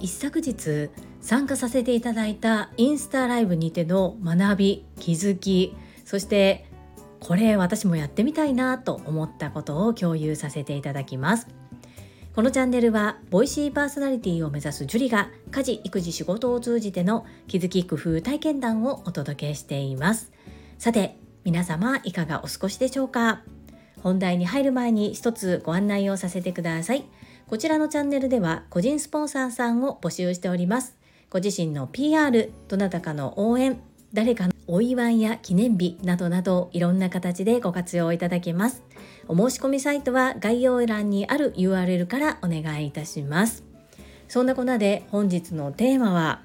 一昨日参加させていただいたインスタライブにての学び気づきそしてこれ私もやってみたいなと思ったことを共有させていただきます。このチャンネルはボイシーパーソナリティを目指すジュリが家事育児仕事を通じての気づき工夫体験談をお届けしています。さて皆様いかがお過ごしでしょうか？本題に入る前に一つご案内をさせてください。こちらのチャンネルでは個人スポンサーさんを募集しております。ご自身の PR どなたかの応援誰かのお祝いや記念日などなどいろんな形でご活用いただけます。お申し込みサイトは概要欄にある URL からお願いいたします。そんなこんなで本日のテーマは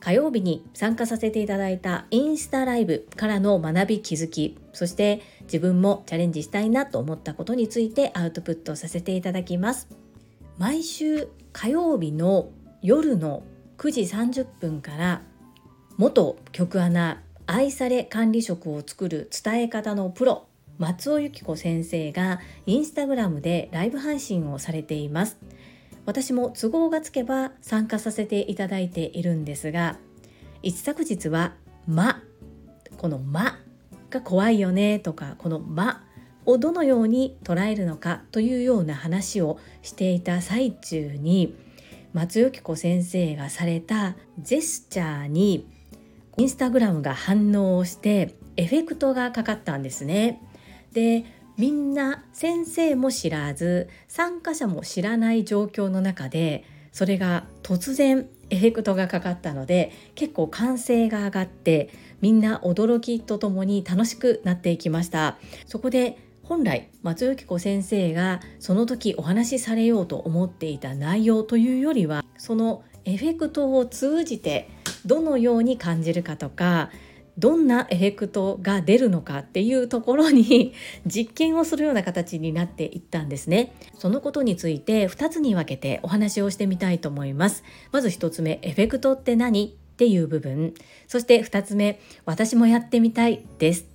火曜日に参加させていただいたインスタライブからの学び気づきそして自分もチャレンジしたいなと思ったことについてアウトプットさせていただきます。毎週火曜日の夜の9時30分から元局アナ愛され管理職を作る伝え方のプロ松尾由紀子先生がインスタグラムでライブ配信をされています。私も都合がつけば参加させていただいているんですが一昨日は「間」この「間」が怖いよねとかこの「間」をどのように捉えるのかというような話をしていた最中に松由紀子先生がされたジェスチャーにインスタグラムが反応をしてエフェクトがかかったんですね。でみんな先生も知らず参加者も知らない状況の中でそれが突然エフェクトがかかったので結構歓声が上がってみんな驚きとともに楽しくなっていきました。そこで本来松由紀子先生がその時お話しされようと思っていた内容というよりはそのエフェクトを通じてどのように感じるかとかどんなエフェクトが出るのかっていうところに 実験をするような形になっていったんですね。そのことについて2つに分けてお話をしてみたいと思います。まず1つ目エフェクトって何っていう部分。そして2つ目私もやってみたいです。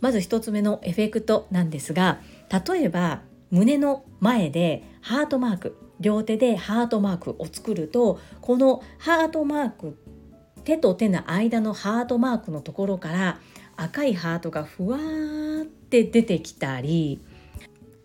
まず1つ目のエフェクトなんですが例えば胸の前でハートマーク両手でハートマークを作るとこのハートマークっ手と手の間のハートマークのところから赤いハートがふわーって出てきたり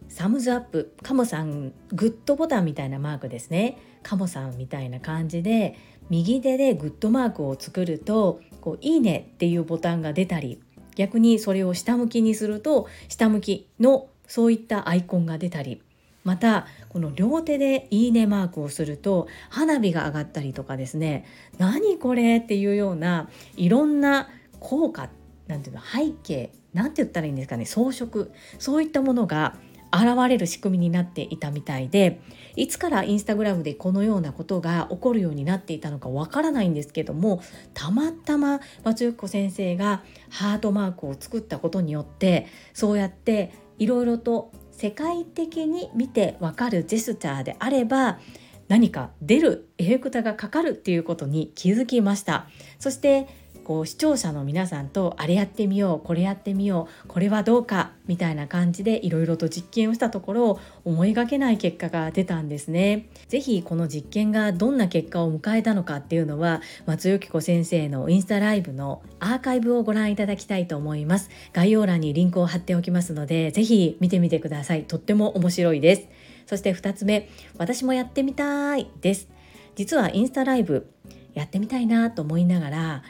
サムズアップカモさんグッドボタンみたいなマークですね。カモさんみたいな感じで右手でグッドマークを作るとこういいねっていうボタンが出たり逆にそれを下向きにすると下向きのそういったアイコンが出たり。またこの両手でいいねマークをすると花火が上がったりとかですね何これっていうようないろんな効果なんていうの背景なんて言ったらいいんですかね装飾そういったものが現れる仕組みになっていたみたいでいつからインスタグラムでこのようなことが起こるようになっていたのかわからないんですけどもたまたま松由子先生がハートマークを作ったことによってそうやっていろいろと世界的に見てわかるジェスチャーであれば何か出るエフェクターがかかるっていうことに気づきました。そしてこう視聴者の皆さんとあれやってみようこれやってみようこれはどうかみたいな感じでいろいろと実験をしたところ思いがけない結果が出たんですね。是非この実験がどんな結果を迎えたのかっていうのは松由紀子先生のインスタライブのアーカイブをご覧いただきたいと思います。概要欄にリンクを貼っておきますので是非見てみてください。とっても面白いです。そして2つ目私もやってみたいです実はインスタライブやってみたいなと思いながら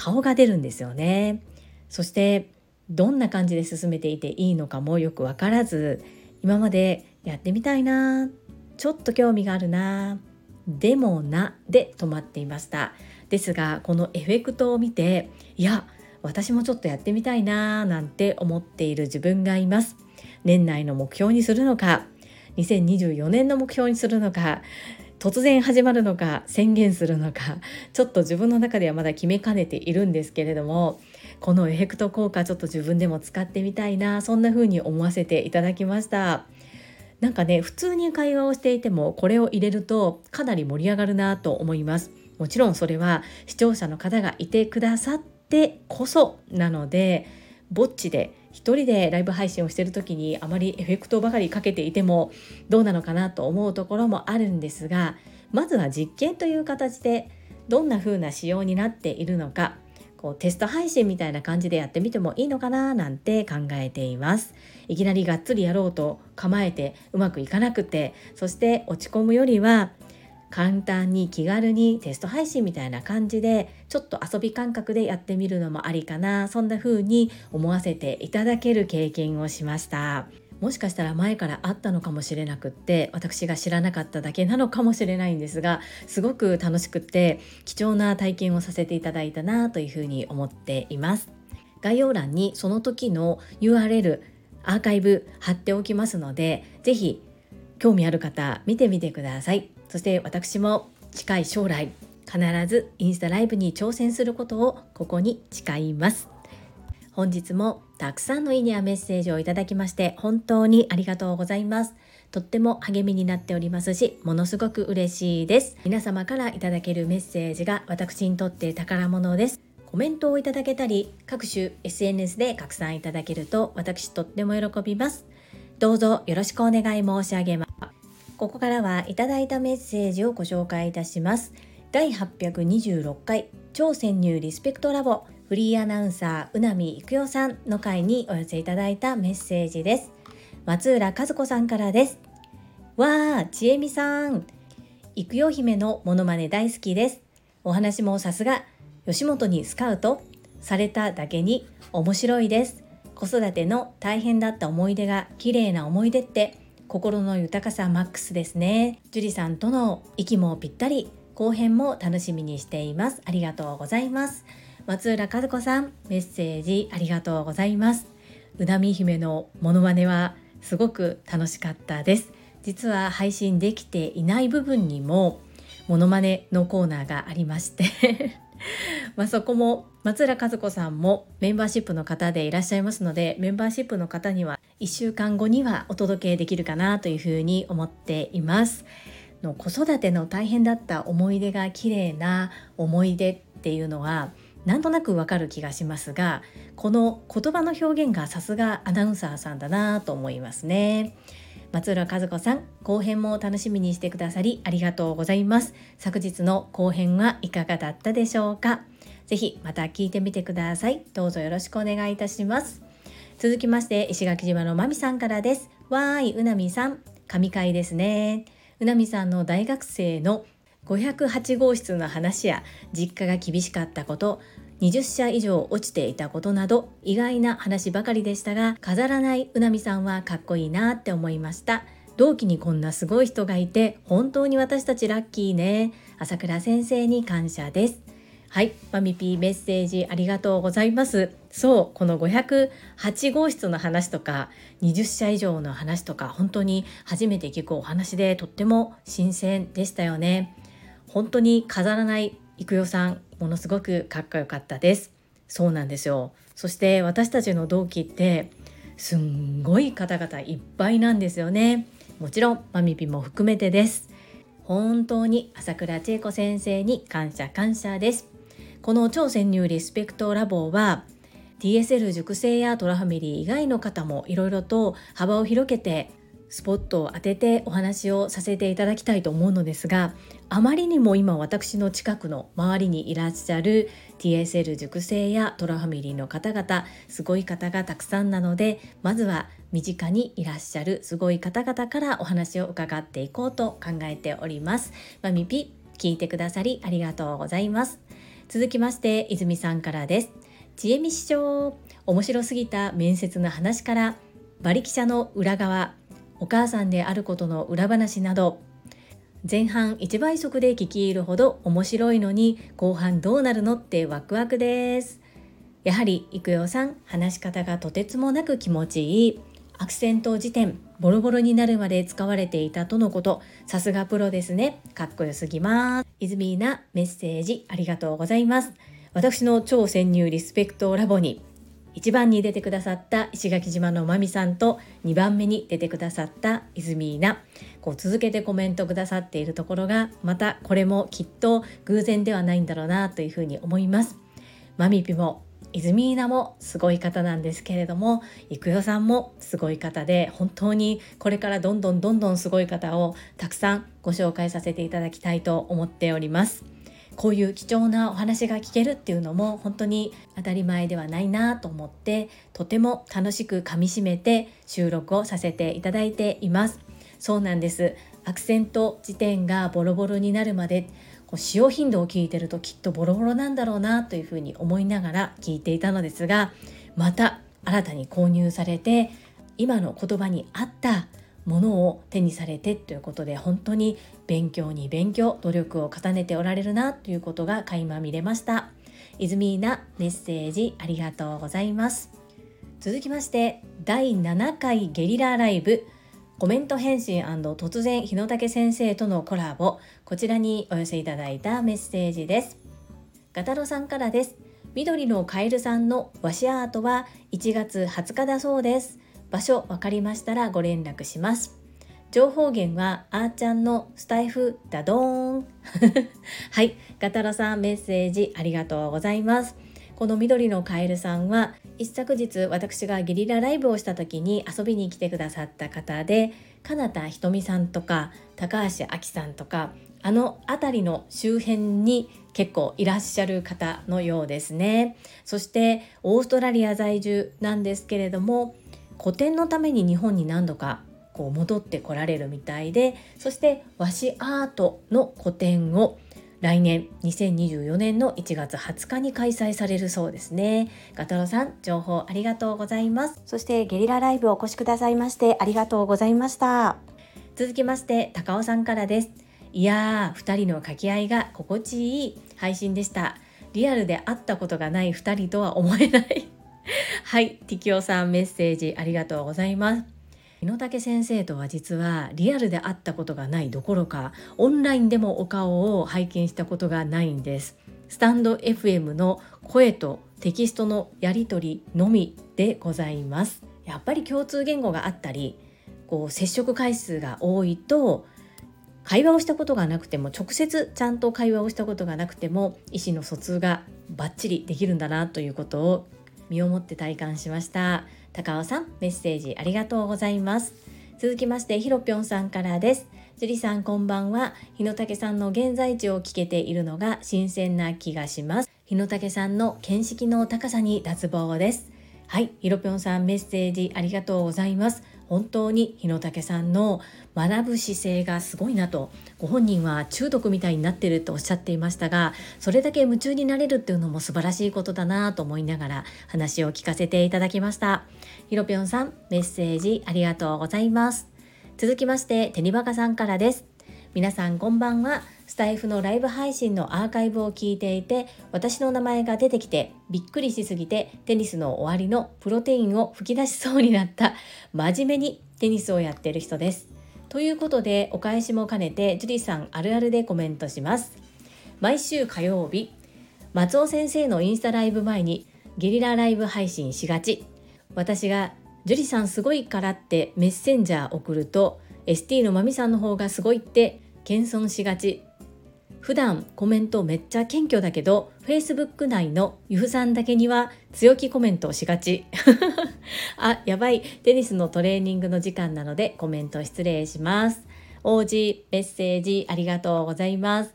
顔が出るんですよね。そしてどんな感じで進めていていいのかもよく分からず今までやってみたいなちょっと興味があるなでもなで止まっていました。ですがこのエフェクトを見ていや私もちょっとやってみたいななんて思っている自分がいます。年内の目標にするのか2024年の目標にするのか突然始まるのか宣言するのかちょっと自分の中ではまだ決めかねているんですけれどもこのエフェクト効果ちょっと自分でも使ってみたいなそんな風に思わせていただきました。なんかね普通に会話をしていてもこれを入れるとかなり盛り上がるなと思います。もちろんそれは視聴者の方がいてくださってこそなのでぼっちで一人でライブ配信をしてる時にあまりエフェクトばかりかけていてもどうなのかなと思うところもあるんですがまずは実験という形でどんな風な仕様になっているのかこうテスト配信みたいな感じでやってみてもいいのかななんて考えています。いきなりがっつりやろうと構えてうまくいかなくてそして落ち込むよりは簡単に気軽にテスト配信みたいな感じでちょっと遊び感覚でやってみるのもありかなそんな風に思わせていただける経験をしました。もしかしたら前からあったのかもしれなくって私が知らなかっただけなのかもしれないんですがすごく楽しくって貴重な体験をさせていただいたなというふうに思っています。概要欄にその時の URL アーカイブ貼っておきますので是非興味ある方見てみてください。そして私も近い将来必ずインスタライブに挑戦することをここに誓います本日もたくさんのいいねやメッセージをいただきまして本当にありがとうございます。とっても励みになっておりますし、ものすごく嬉しいです。皆様からいただけるメッセージが私にとって宝物です。コメントをいただけたり、各種 SNS で拡散いただけると私とっても喜びます。どうぞよろしくお願い申し上げます。ここからはいただいたメッセージをご紹介いたします。第826回超潜入リスペクトラボフリーアナウンサーうなみいくよさんの会にお寄せいただいたメッセージです。松浦和子さんからです。わあちえみさん。いくよ姫のモノマネ大好きです。お話もさすが吉本にスカウトされただけに面白いです。子育ての大変だった思い出が綺麗な思い出って心の豊かさマックスですね。樹里さんとの息もぴったり後編も楽しみにしています。ありがとうございます。松浦和子さんメッセージありがとうございます。うなみ姫のモノマネはすごく楽しかったです。実は配信できていない部分にもモノマネのコーナーがありまして。まそこも松浦和子さんもメンバーシップの方でいらっしゃいますのでメンバーシップの方には1週間後にはお届けできるかなというふうに思っています。の子育ての大変だった思い出が綺麗な思い出っていうのはなんとなくわかる気がしますがこの言葉の表現がさすがアナウンサーさんだなと思いますね。松浦和子さん後編も楽しみにしてくださりありがとうございます。昨日の後編はいかがだったでしょうか？ぜひまた聞いてみてください。どうぞよろしくお願いいたします。続きまして石垣島のまみさんからです。わーいうなみさん。神回ですね。うなみさんの大学生の508号室の話や実家が厳しかったこと20社以上落ちていたことなど意外な話ばかりでしたが飾らないうなみさんはかっこいいなって思いました。同期にこんなすごい人がいて本当に私たちラッキーね。朝倉先生に感謝です。はい。マミピーメッセージありがとうございます。そうこの508号室の話とか20社以上の話とか本当に初めて聞くお話でとっても新鮮でしたよね。本当に飾らない育代さんものすごくかっこよかったです。そうなんですよ。そして私たちの同期ってすんごい方々いっぱいなんですよね。もちろんマミピも含めてです。本当に朝倉千恵子先生に感謝感謝です。この超潜入リスペクトラボは TSL 熟成やトラファミリー以外の方もいろいろと幅を広げてスポットを当ててお話をさせていただきたいと思うのですがあまりにも今私の近くの周りにいらっしゃる TSL 熟成やトラファミリーの方々すごい方がたくさんなのでまずは身近にいらっしゃるすごい方々からお話を伺っていこうと考えております。まみぴ聞いてくださりありがとうございます。続きまして泉さんからです。知恵見師匠面白すぎた面接の話から馬力車の裏側お母さんであることの裏話など前半1倍速で聞き入るほど面白いのに後半どうなるのってワクワクです。やはり育代さん話し方がとてつもなく気持ちいい。アクセント辞典ボロボロになるまで使われていたとのことさすがプロですね。かっこよすぎます。泉なメッセージありがとうございます。私の超潜入リスペクトラボに1番に出てくださった石垣島のまみさんと2番目に出てくださった泉なこう続けてコメントくださっているところがまたこれもきっと偶然ではないんだろうなというふうに思います。マミピも泉稲もすごい方なんですけれども郁代さんもすごい方で本当にこれからどんどんどんどんすごい方をたくさんご紹介させていただきたいと思っておりますこういう貴重なお話が聞けるっていうのも本当に当たり前ではないなと思ってとても楽しくかみしめて収録をさせていただいています。そうなんです。アクセント辞典がボロボロになるまでこう使用頻度を聞いてるときっとボロボロなんだろうなというふうに思いながら聞いていたのですがまた新たに購入されて今の言葉に合ったものを手にされてということで本当に勉強に勉強努力を重ねておられるなということが垣間見れました。泉なメッセージありがとうございます。続きまして第7回ゲリラライブ。コメント返信突然日野武先生とのコラボ。こちらにお寄せいただいたメッセージです。ガタロさんからです。緑のカエルさんの和紙アートは1月20日だそうです。場所分かりましたらご連絡します。情報源はあーちゃんのスタイフダドーン はい。ガタロさんメッセージありがとうございます。この緑のカエルさんは一昨日私がゲリラライブをした時に遊びに来てくださった方でかなたひとみさんとか高橋あきさんとかあの辺りの周辺に結構いらっしゃる方のようですね。そしてオーストラリア在住なんですけれども個展のために日本に何度かこう戻ってこられるみたいでそして和紙アートの個展を来年2024年の1月20日に開催されるそうですね。ガトロさん情報ありがとうございます。そしてゲリラライブお越しくださいましてありがとうございました。続きまして高尾さんからです。いやー2人の掛け合いが心地いい配信でした。リアルで会ったことがない2人とは思えないはいティキオさんメッセージありがとうございます。日野武先生とは実はリアルで会ったことがないどころかオンラインでもお顔を拝見したことがないんです。スタンド FM の声とテキストのやり取りのみでございます。やっぱり共通言語があったりこう接触回数が多いと会話をしたことがなくても直接ちゃんと会話をしたことがなくても意思の疎通がバッチリできるんだなということを身をもって体感しました。高尾さんメッセージありがとうございます。続きましてひろぴょんさんからです。樹里さんこんばんは。日野武さんの現在地を聞けているのが新鮮な気がします。日野武さんの見識の高さに脱帽です。はいひろぴょんさんメッセージありがとうございます。本当に日野武さんの学ぶ姿勢がすごいなとご本人は中毒みたいになってるとおっしゃっていましたがそれだけ夢中になれるっていうのも素晴らしいことだなと思いながら話を聞かせていただきました。ひろぴょんさんメッセージありがとうございます。続きましてテニバカさんからです。皆さんこんばんは。スタイフのライブ配信のアーカイブを聞いていて私の名前が出てきてびっくりしすぎてテニスの終わりのプロテインを吹き出しそうになった真面目にテニスをやってる人です。ということでお返しも兼ねて樹里さんあるあるでコメントします。毎週火曜日松尾先生のインスタライブ前にゲリラライブ配信しがち私が「樹里さんすごいから」ってメッセンジャー送ると ST のまみさんの方がすごいって謙遜しがち普段コメントめっちゃ謙虚だけど Facebook 内のゆふさんだけには強気コメントをしがち。あやばい。テニスのトレーニングの時間なのでコメント失礼します。王子メッセージありがとうございます。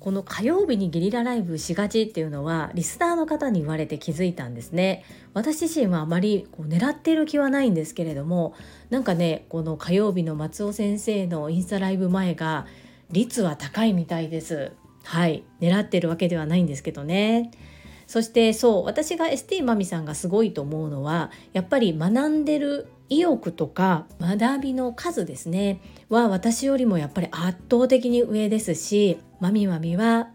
この火曜日にゲリラライブしがちっていうのはリスナーの方に言われて気づいたんですね。私自身はあまりこう狙っている気はないんですけれどもなんかねこの火曜日の松尾先生のインスタライブ前が率は高いみたいです。はい。狙ってるわけではないんですけどね。そしてそう。私が ST マミさんがすごいと思うのはやっぱり学んでる意欲とか学びの数ですね。は私よりもやっぱり圧倒的に上ですしマミマミは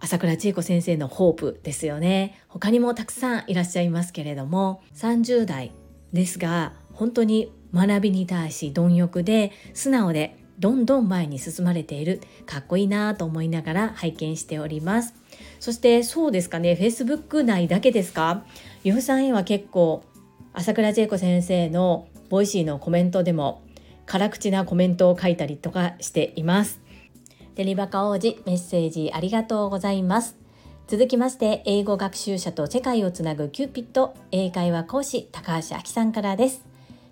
朝倉千恵子先生のホープですよね。他にもたくさんいらっしゃいますけれども30代ですが本当に学びに対し貪欲で素直でどんどん前に進まれているかっこいいなと思いながら拝見しております。そしてそうですかね Facebook 内だけですか？ゆふさんへは結構朝倉千恵子先生の Voicy のコメントでも辛口なコメントを書いたりとかしています。テリバカ王子メッセージありがとうございます。続きまして英語学習者と世界をつなぐキューピット英会話講師高橋明さんからです。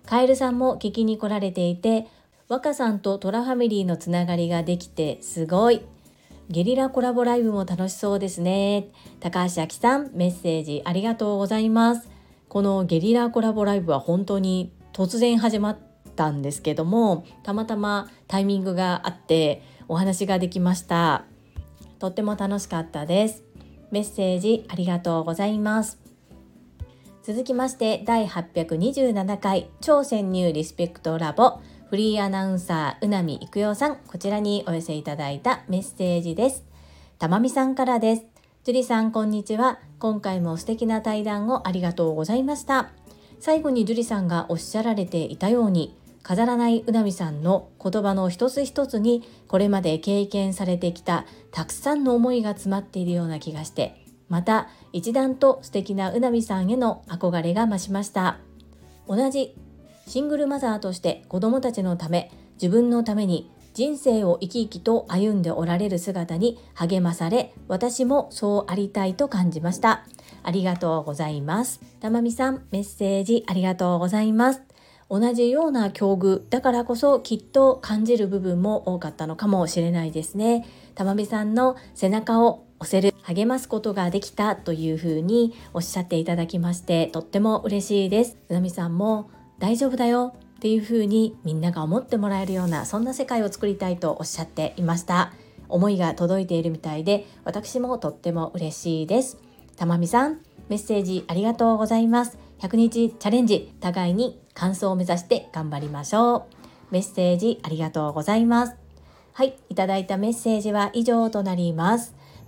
カエルさんも聞きに来られていて若さんとトラファミリーのつながりができてすごい。ゲリラコラボライブも楽しそうですね。高橋明さんメッセージありがとうございます。このゲリラコラボライブは本当に突然始まったんですけどもたまたまタイミングがあってお話ができました。とっても楽しかったです。メッセージありがとうございます。続きまして第827回超潜入リスペクトラボ。フリーアナウンサーうなみいくよさんこちらにお寄せいただいたメッセージです。たまみさんからです。樹里さんこんにちは。今回も素敵な対談をありがとうございました。最後に樹里さんがおっしゃられていたように飾らないうなみさんの言葉の一つ一つにこれまで経験されてきたたくさんの思いが詰まっているような気がしてまた一段と素敵なうなみさんへの憧れが増しました。同じシングルマザーとして子供たちのため自分のために人生を生き生きと歩んでおられる姿に励まされ私もそうありたいと感じました。ありがとうございます。たまみさんメッセージありがとうございます。同じような境遇だからこそきっと感じる部分も多かったのかもしれないですね。たまみさんの背中を押せる励ますことができたというふうにおっしゃっていただきましてとっても嬉しいです。うなみさんも大丈夫だよっていうふうにみんなが思ってもらえるようなそんな世界を作りたいとおっしゃっていました。思いが届いているみたいで私もとっても嬉しいです。たまみさんメッセージありがとうございます。100日チャレンジ互いに完走を目指して頑張りましょう。メッセージありがとうございます。はいいただいたメッセージは以上となります。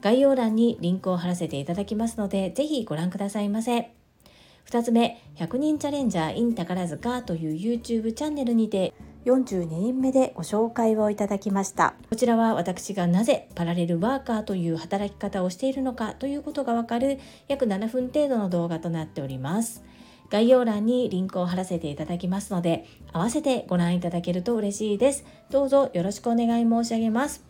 概要欄にリンクを貼らせていただきますのでぜひご覧くださいませ。2つ目100人チャレンジャー in 宝塚という YouTube チャンネルにて42人目でご紹介をいただきました。こちらは私がなぜパラレルワーカーという働き方をしているのかということがわかる約7分程度の動画となっております。概要欄にリンクを貼らせていただきますので合わせてご覧いただけると嬉しいです。どうぞよろしくお願い申し上げます。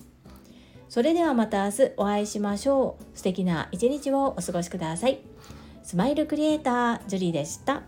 それではまた明日お会いしましょう素敵な一日をお過ごしくださいスマイルクリエイタージュリーでした。